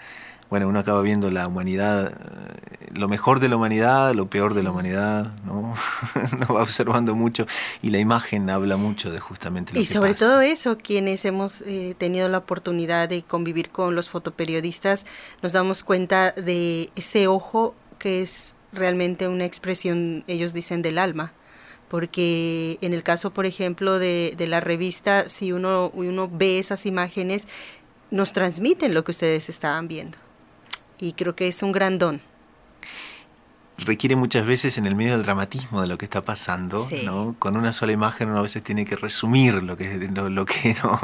bueno, uno acaba viendo la humanidad, eh, lo mejor de la humanidad, lo peor de la humanidad, ¿no? Uno va observando mucho y la imagen habla mucho de justamente lo y que sobre pasa. todo eso, quienes hemos eh, tenido la oportunidad de convivir con los fotoperiodistas, nos damos cuenta de ese ojo que es realmente una expresión, ellos dicen, del alma. Porque en el caso, por ejemplo, de, de la revista, si uno, uno ve esas imágenes, nos transmiten lo que ustedes estaban viendo. Y creo que es un gran don. Requiere muchas veces en el medio del dramatismo de lo que está pasando, ¿no? Con una sola imagen uno a veces tiene que resumir lo que, lo, que no,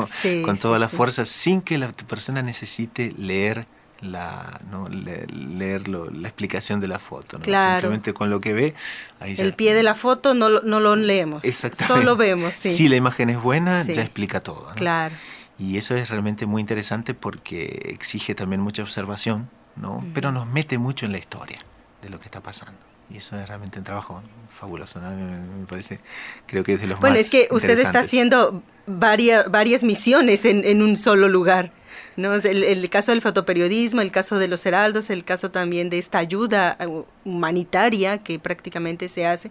con toda la fuerza, sin que la persona necesite leer la no leer, la explicación de la foto ¿no? simplemente con lo que ve ahí el pie de la foto no, no lo leemos solo vemos sí. si la imagen es buena ya explica todo claro. Y eso es realmente muy interesante porque exige también mucha observación no pero nos mete mucho en la historia de lo que está pasando. Y eso es realmente un trabajo fabuloso, Me parece, creo que es de los bueno, es que usted está haciendo varias, varias misiones en, en un solo lugar. ¿no? El, el, caso del fotoperiodismo, el caso de los heraldos, el caso también de esta ayuda uh, humanitaria que prácticamente se hace.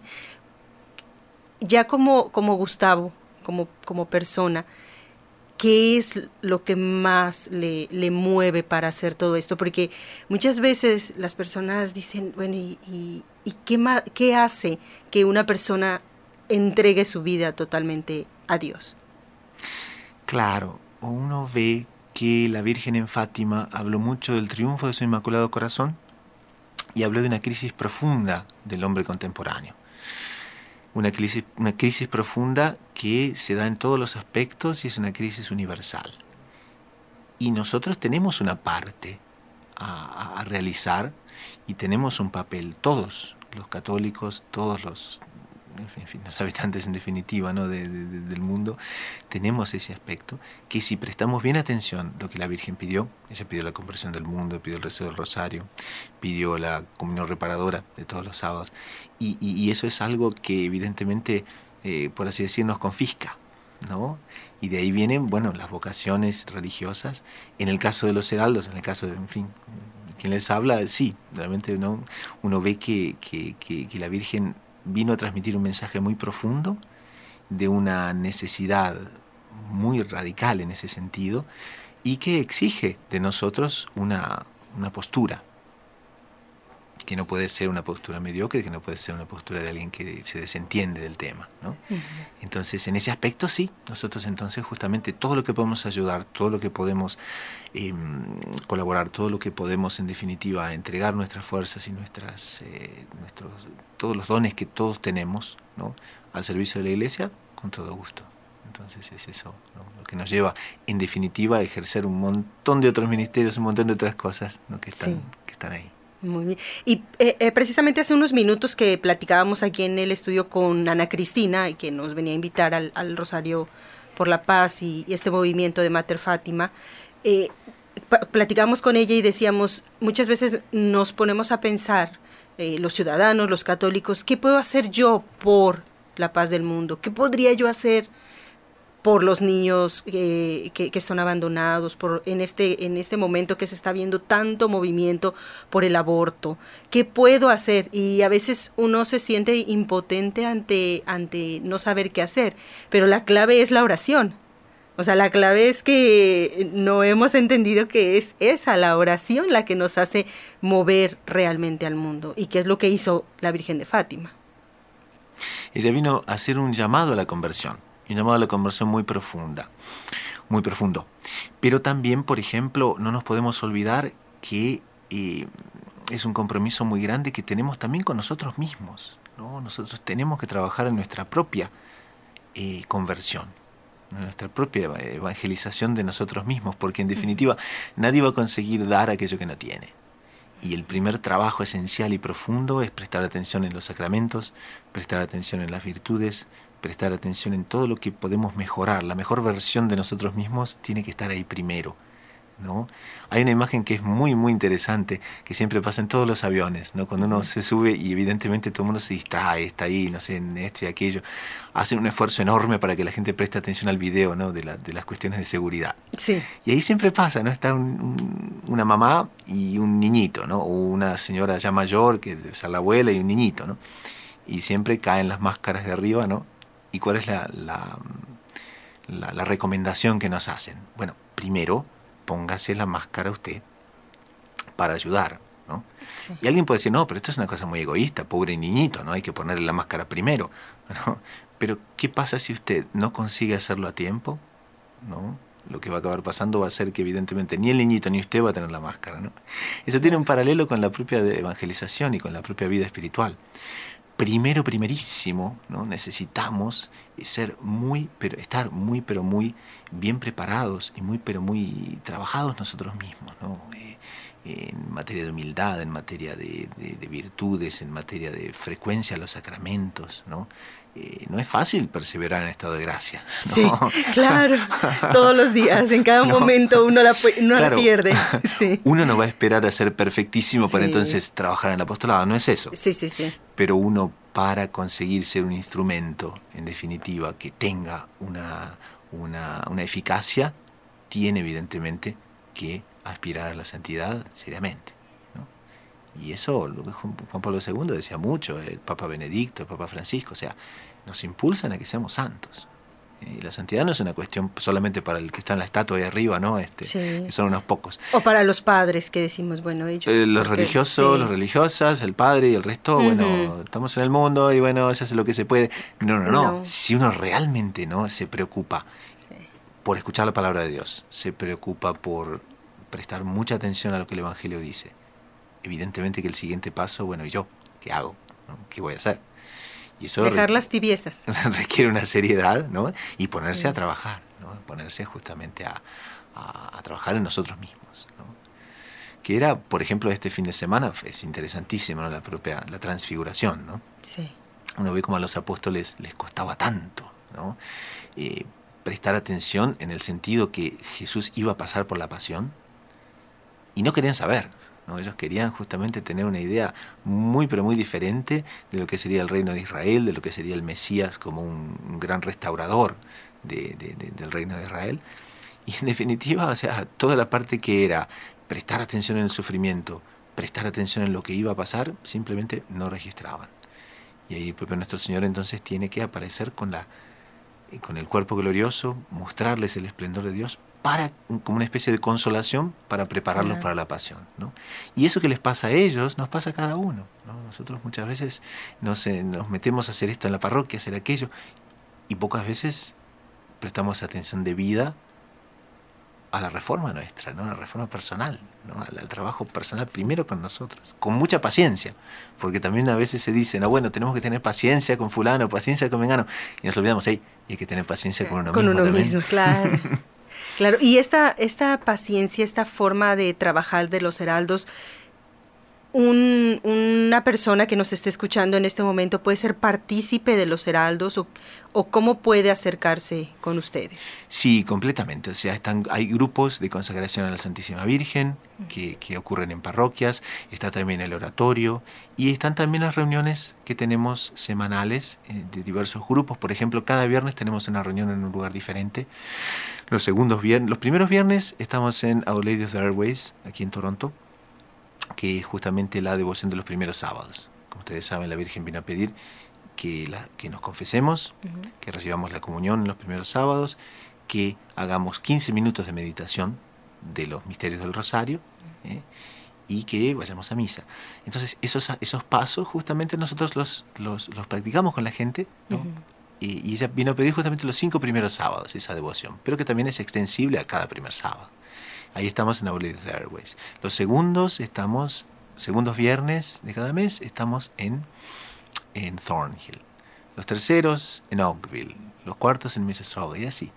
Ya como, como Gustavo, como, como persona, ¿qué es lo que más le, mueve para hacer todo esto? Porque muchas veces las personas dicen, bueno, ¿y, y, qué, qué hace que una persona entregue su vida totalmente a Dios? Claro, uno ve que la Virgen en Fátima habló mucho del triunfo de su Inmaculado Corazón y habló de una crisis profunda del hombre contemporáneo una crisis, una crisis profunda que se da en todos los aspectos y es una crisis universal. Y nosotros tenemos una parte a, a realizar y tenemos un papel, todos los católicos, todos los en fin, los habitantes en definitiva ¿no? del mundo, tenemos ese aspecto, que si prestamos bien atención lo que la Virgen pidió, ella pidió la conversión del mundo, pidió el rezo del rosario, pidió la comunión reparadora de todos los sábados, y, eso es algo que evidentemente, eh, por así decir, nos confisca, ¿no? Y de ahí vienen, bueno, las vocaciones religiosas, en el caso de los heraldos, en el caso de, en fin, quien les habla, sí, realmente ¿no? uno ve que, que, que la Virgen vino a transmitir un mensaje muy profundo de una necesidad muy radical en ese sentido y que exige de nosotros una, una postura, que no puede ser una postura mediocre, que no puede ser una postura de alguien que se desentiende del tema. ¿no? Entonces, en ese aspecto sí, nosotros entonces justamente todo lo que podemos ayudar, todo lo que podemos em, colaborar, todo lo que podemos en definitiva entregar nuestras fuerzas y nuestras, eh, nuestros, todos los dones que todos tenemos ¿no? al servicio de la iglesia, con todo gusto. Entonces es eso lo que nos lleva, en definitiva, a ejercer un montón de otros ministerios, un montón de otras cosas que, están, que están ahí. Muy bien. Y eh, eh, precisamente hace unos minutos que platicábamos aquí en el estudio con Ana Cristina, y que nos venía a invitar al, Rosario por la Paz y, este movimiento de Mater Fátima, eh, platicamos con ella y decíamos, muchas veces nos ponemos a pensar, los ciudadanos, los católicos, ¿qué puedo hacer yo por la paz del mundo? ¿Qué podría yo hacer? Por los niños que, que, son abandonados, por en este, en este momento que se está viendo tanto movimiento por el aborto. ¿Qué puedo hacer? Y a veces uno se siente impotente ante, ante no saber qué hacer, pero la clave es la oración. O sea, la clave es que no hemos entendido que es esa, la oración, la que nos hace mover realmente al mundo. Y que es lo que hizo la Virgen de Fátima. Ella vino a hacer un llamado a la conversión y llamado a la conversión muy profunda, muy profundo. Pero también, por ejemplo, no nos podemos olvidar que eh, es un compromiso muy grande que tenemos también con nosotros mismos. ¿no? Nosotros tenemos que trabajar en nuestra propia eh, conversión, en nuestra propia evangelización de nosotros mismos, porque en definitiva nadie va a conseguir dar aquello que no tiene. Y el primer trabajo esencial y profundo es prestar atención en los sacramentos, prestar atención en las virtudes, prestar atención en todo lo que podemos mejorar. La mejor versión de nosotros mismos tiene que estar ahí primero. ¿no? Hay una imagen que es muy, muy interesante, que siempre pasa en todos los aviones, ¿no? Cuando uno se sube y evidentemente todo el mundo se distrae, está ahí, no sé, en esto y aquello, hacen un esfuerzo enorme para que la gente preste atención al video, ¿no? De, de las cuestiones de seguridad. Sí. Y ahí siempre pasa, ¿no? Está una mamá y un niñito, ¿no? O una señora ya mayor, que es la abuela y un niñito, ¿no? Y siempre caen las máscaras de arriba, ¿no? ¿Y cuál es la, la, recomendación que nos hacen? Bueno, primero póngase la máscara usted para ayudar, ¿no? Y alguien puede decir, no, pero esto es una cosa muy egoísta, pobre niñito, ¿no? Hay que ponerle la máscara primero. Pero, ¿qué pasa si usted no consigue hacerlo a tiempo? ¿No? Lo que va a acabar pasando va a ser que evidentemente ni el niñito ni usted va a tener la máscara, ¿no? Eso tiene un paralelo con la propia evangelización y con la propia vida espiritual primero, primerísimo, ¿no? necesitamos ser muy, pero estar muy, pero muy bien preparados y muy, pero muy trabajados nosotros mismos, ¿no? Eh, en materia de humildad, en materia de, virtudes, en materia de frecuencia a los sacramentos, ¿no? Eh, no es fácil perseverar en estado de gracia. Sí, claro, todos los días, en cada momento uno la, pierde. Uno no va a esperar a ser perfectísimo para entonces trabajar en el apostolado, no es eso. Sí, sí, sí. Pero uno para conseguir ser un instrumento, en definitiva, que tenga una, una, una eficacia, tiene evidentemente que aspirar a la santidad seriamente. Y eso, lo que Juan Pablo II decía mucho, el Papa Benedicto, el Papa Francisco, o sea, nos impulsan a que seamos santos. Eh, y la santidad no es una cuestión solamente para el que está en la estatua ahí arriba, ¿no? Este, Que son unos pocos. O para los padres que decimos, bueno, ellos. Eh, los religiosos, las religiosas, el padre y el resto, bueno, estamos en el mundo y bueno, se hace lo que se puede. No, no, no. Si uno realmente no se preocupa por escuchar la palabra de Dios, se preocupa por prestar mucha atención a lo que el Evangelio dice, evidentemente que el siguiente paso, bueno, ¿y yo? ¿Qué hago? ¿Qué voy a hacer? Y eso Dejar las tibiezas. Requiere una seriedad, ¿no? Y ponerse a trabajar, ¿no? Ponerse justamente a, trabajar en nosotros mismos, ¿no? Que era, por ejemplo, este fin de semana, es interesantísimo, ¿no? La propia, la transfiguración, ¿no? Sí. Uno ve como a los apóstoles les costaba tanto, ¿no? Eh, prestar atención en el sentido que Jesús iba a pasar por la pasión y no querían saber, ellos querían justamente tener una idea muy pero muy diferente de lo que sería el reino de Israel, de lo que sería el Mesías como un, gran restaurador del reino de Israel. Y en definitiva, o sea, toda la parte que era prestar atención en el sufrimiento, prestar atención en lo que iba a pasar, simplemente no registraban. Y ahí el propio nuestro Señor entonces tiene que aparecer con, la, con el cuerpo glorioso, mostrarles el esplendor de Dios para, como una especie de consolación para prepararlos para la pasión. ¿no? Y eso que les pasa a ellos nos pasa a cada uno. Nosotros muchas veces nos, nos metemos a hacer esto en la parroquia, hacer aquello, y pocas veces prestamos atención debida a la reforma nuestra, ¿no? a la reforma personal, ¿no? al, trabajo personal primero con nosotros, con mucha paciencia, porque también a veces se dice, no, bueno, tenemos que tener paciencia con fulano, paciencia con mengano, y nos olvidamos, hey, hay que tener paciencia con uno con mismo. Con uno mismo, claro. Claro, y esta, esta paciencia, esta forma de trabajar de los heraldos, un, una persona que nos esté escuchando en este momento puede ser partícipe de los heraldos o, o, cómo puede acercarse con ustedes? Sí, completamente. O sea, están, hay grupos de consagración a la Santísima Virgen que, que, ocurren en parroquias, está también el oratorio y están también las reuniones que tenemos semanales eh, de diversos grupos. Por ejemplo, cada viernes tenemos una reunión en un lugar diferente. Los, segundos viernes, los primeros viernes estamos en Our Lady of the Airways, aquí en Toronto que es justamente la devoción de los primeros sábados. Como ustedes saben, la Virgen vino a pedir que, la, que nos confesemos, que recibamos la comunión en los primeros sábados, que hagamos 15 minutos de meditación de los misterios del rosario ¿eh? y que vayamos a misa. Entonces, esos, esos pasos justamente nosotros los, los, practicamos con la gente. y, y, ella vino a pedir justamente los cinco primeros sábados esa devoción, pero que también es extensible a cada primer sábado. Ahí estamos en Our Airways. Los segundos estamos, segundos viernes de cada mes, estamos en, en Thornhill. Los terceros en Oakville. Los cuartos en Mississauga y así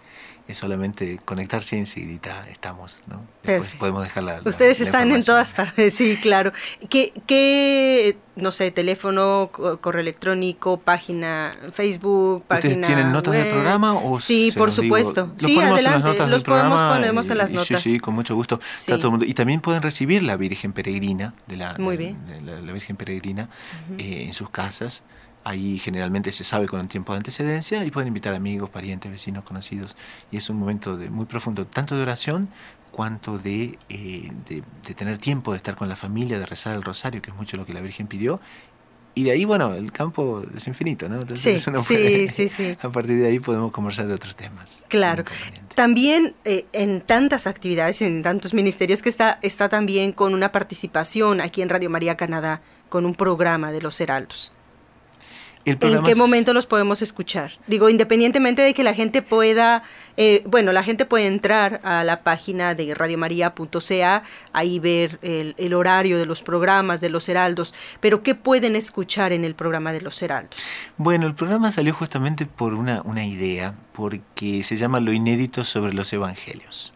es solamente conectarse y enseguida estamos, ¿no? Después podemos dejar la, Ustedes están en todas partes, sí, claro. ¿Qué, qué no sé, teléfono, correo electrónico, página Facebook, página ¿Ustedes tienen notas del programa? O sí, por supuesto. Sí, adelante, los podemos ponemos en las notas. Sí, sí, con mucho gusto. Y también pueden recibir la Virgen Peregrina, de la, Muy bien. la, Virgen Peregrina eh, en sus casas Ahí generalmente se sabe con un tiempo de antecedencia y pueden invitar amigos, parientes, vecinos, conocidos. Y es un momento de, muy profundo, tanto de oración cuanto de, eh, de, tener tiempo de estar con la familia, de rezar el rosario, que es mucho lo que la Virgen pidió, Y de ahí, bueno, el campo es infinito, ¿no? sí, sí, sí, sí. A partir de ahí podemos conversar de otros temas. Claro. También eh, en tantas actividades, en tantos ministerios que está, está también con una participación aquí en Radio María Canadá, con un programa de los Heraldos. ¿En qué momento los podemos escuchar? Digo, independientemente de que la gente pueda, eh, bueno, la gente puede entrar a la página de radiomaria.ca, ahí ver el, horario de los programas de los heraldos, pero ¿qué pueden escuchar en el programa de los heraldos? Bueno, el programa salió justamente por una, una idea, porque se llama Lo inédito sobre los evangelios.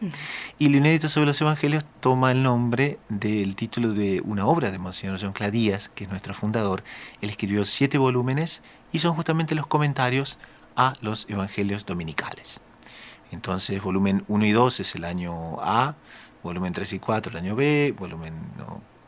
Y Lo inédito sobre los evangelios toma el nombre del título de una obra de Monseñor John Cladías, que es nuestro fundador. Él escribió siete volúmenes y son justamente los comentarios a los evangelios dominicales. Entonces, volumen 1 y 2 es el año A, volumen 3 y 4 el año B, volumen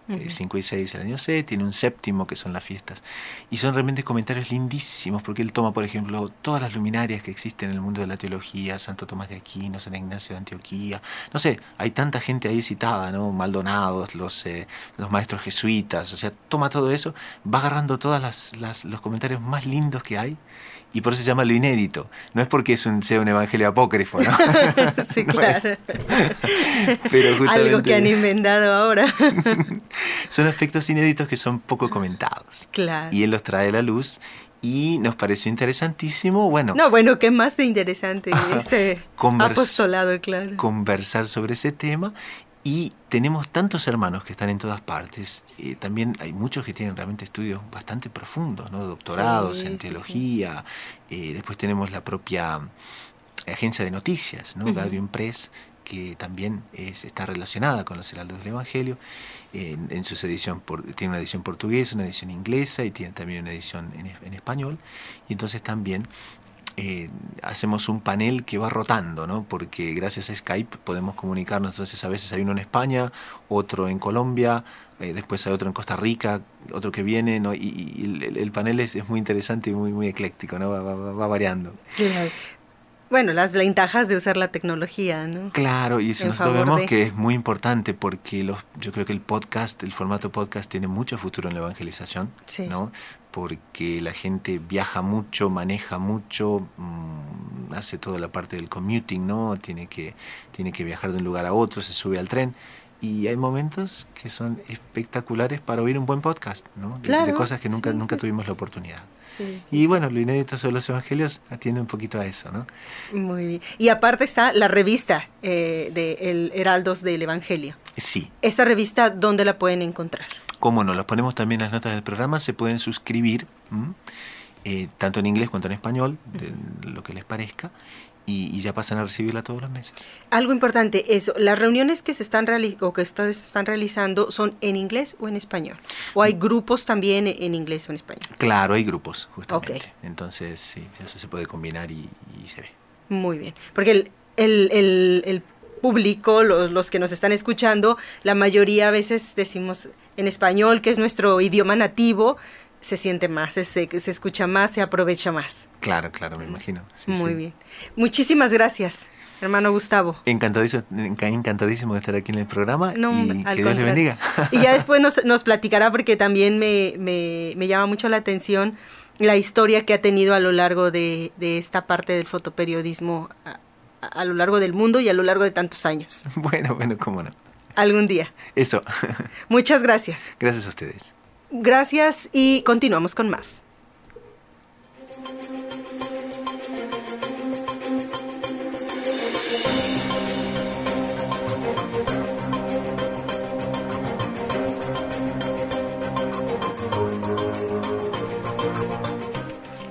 5 eh, y 6 el año C, tiene un séptimo que son las fiestas. Y son realmente comentarios lindísimos, porque él toma, por ejemplo, todas las luminarias que existen en el mundo de la teología, Santo Tomás de Aquino, San Ignacio de Antioquía, no sé, hay tanta gente ahí citada, ¿no? Maldonados, los, eh, los maestros jesuitas, o sea, toma todo eso, va agarrando todos las, los comentarios más lindos que hay y por eso se llama lo inédito. No es porque es un, sea un evangelio apócrifo, ¿no? sí, claro. Pero Algo que han inventado ahora. son aspectos inéditos que son poco comentados. Claro. Y él los trae a la luz y nos pareció interesantísimo, bueno... No, bueno, ¿qué más de interesante este apostolado, claro? Conversar sobre ese tema y tenemos tantos hermanos que están en todas partes. Eh, también hay muchos que tienen realmente estudios bastante profundos, ¿no? doctorados en teología. Eh, después tenemos la propia agencia de noticias, ¿no? Uh Press, que también es, está relacionada con los heraldos del Evangelio. en, su edición tiene una edición portuguesa, una edición inglesa y tiene también una edición en, en español. Y entonces también eh, hacemos un panel que va rotando, ¿no? Porque gracias a Skype podemos comunicarnos, entonces a veces hay uno en España, otro en Colombia, eh, después hay otro en Costa Rica, otro que viene, ¿no? Y, el, panel es, muy interesante y muy, muy ecléctico, ¿no? Va, variando. Bueno, las ventajas de usar la tecnología, ¿no? Claro, y eso nosotros vemos que es muy importante porque los, yo creo que el podcast, el formato podcast tiene mucho futuro en la evangelización, ¿no? Porque la gente viaja mucho, maneja mucho, mm, hace toda la parte del commuting, ¿no? Tiene que, tiene que viajar de un lugar a otro, se sube al tren y hay momentos que son espectaculares para oír un buen podcast, ¿no? De, cosas que nunca, nunca tuvimos la oportunidad. Y bueno, lo inédito sobre los evangelios atiende un poquito a eso, ¿no? Muy bien. Y aparte está la revista eh, de El Heraldos del Evangelio. Sí. ¿Esta revista dónde la pueden encontrar? Cómo no, la ponemos también en las notas del programa, se pueden suscribir, eh, tanto en inglés cuanto en español, de lo que les parezca y, ya pasan a recibirla todos los meses. Algo importante, eso, las reuniones que se están o que ustedes están realizando son en inglés o en español. ¿O hay grupos también en inglés o en español? Claro, hay grupos, justamente. Entonces, sí, eso se puede combinar y, se ve. Muy bien, porque el, el, el, el público, los, los, que nos están escuchando, la mayoría a veces decimos en español, que es nuestro idioma nativo, se siente más, se, se escucha más, se aprovecha más. Claro, claro, me imagino. Muy bien. Muchísimas gracias, hermano Gustavo. Encantadísimo, encantadísimo de estar aquí en el programa y que Dios le bendiga. Y ya después nos, nos platicará porque también me, me, me, llama mucho la atención la historia que ha tenido a lo largo de, de esta parte del fotoperiodismo a, a lo largo del mundo y a lo largo de tantos años. Bueno, bueno, cómo no. Algún día. Eso. Muchas gracias. Gracias a ustedes. Gracias y continuamos con más.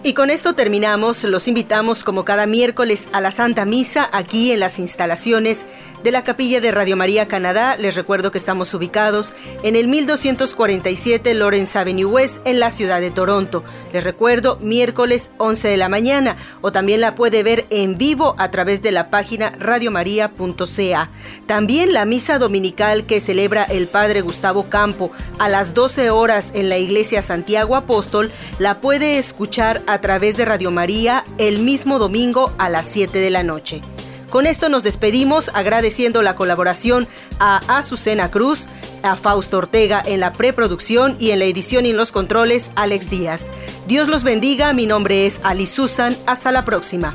Y con esto terminamos. Los invitamos como cada miércoles a la Santa Misa aquí en las instalaciones de la capilla de Radio María Canadá. Les recuerdo que estamos ubicados en el 1247 Lawrence Avenue West en la ciudad de Toronto. Les recuerdo miércoles 11 de la mañana o también la puede ver en vivo a través de la página radiomaria.ca. También la misa dominical que celebra el Padre Gustavo Campo a las 12 horas en la iglesia Santiago Apóstol la puede escuchar a través de Radio María el mismo domingo a las 7 de la noche. Con esto nos despedimos agradeciendo la colaboración a Azucena Cruz, a Fausto Ortega en la preproducción y en la edición y en los controles, Alex Díaz. Dios los bendiga, mi nombre es Ali Susan, hasta la próxima.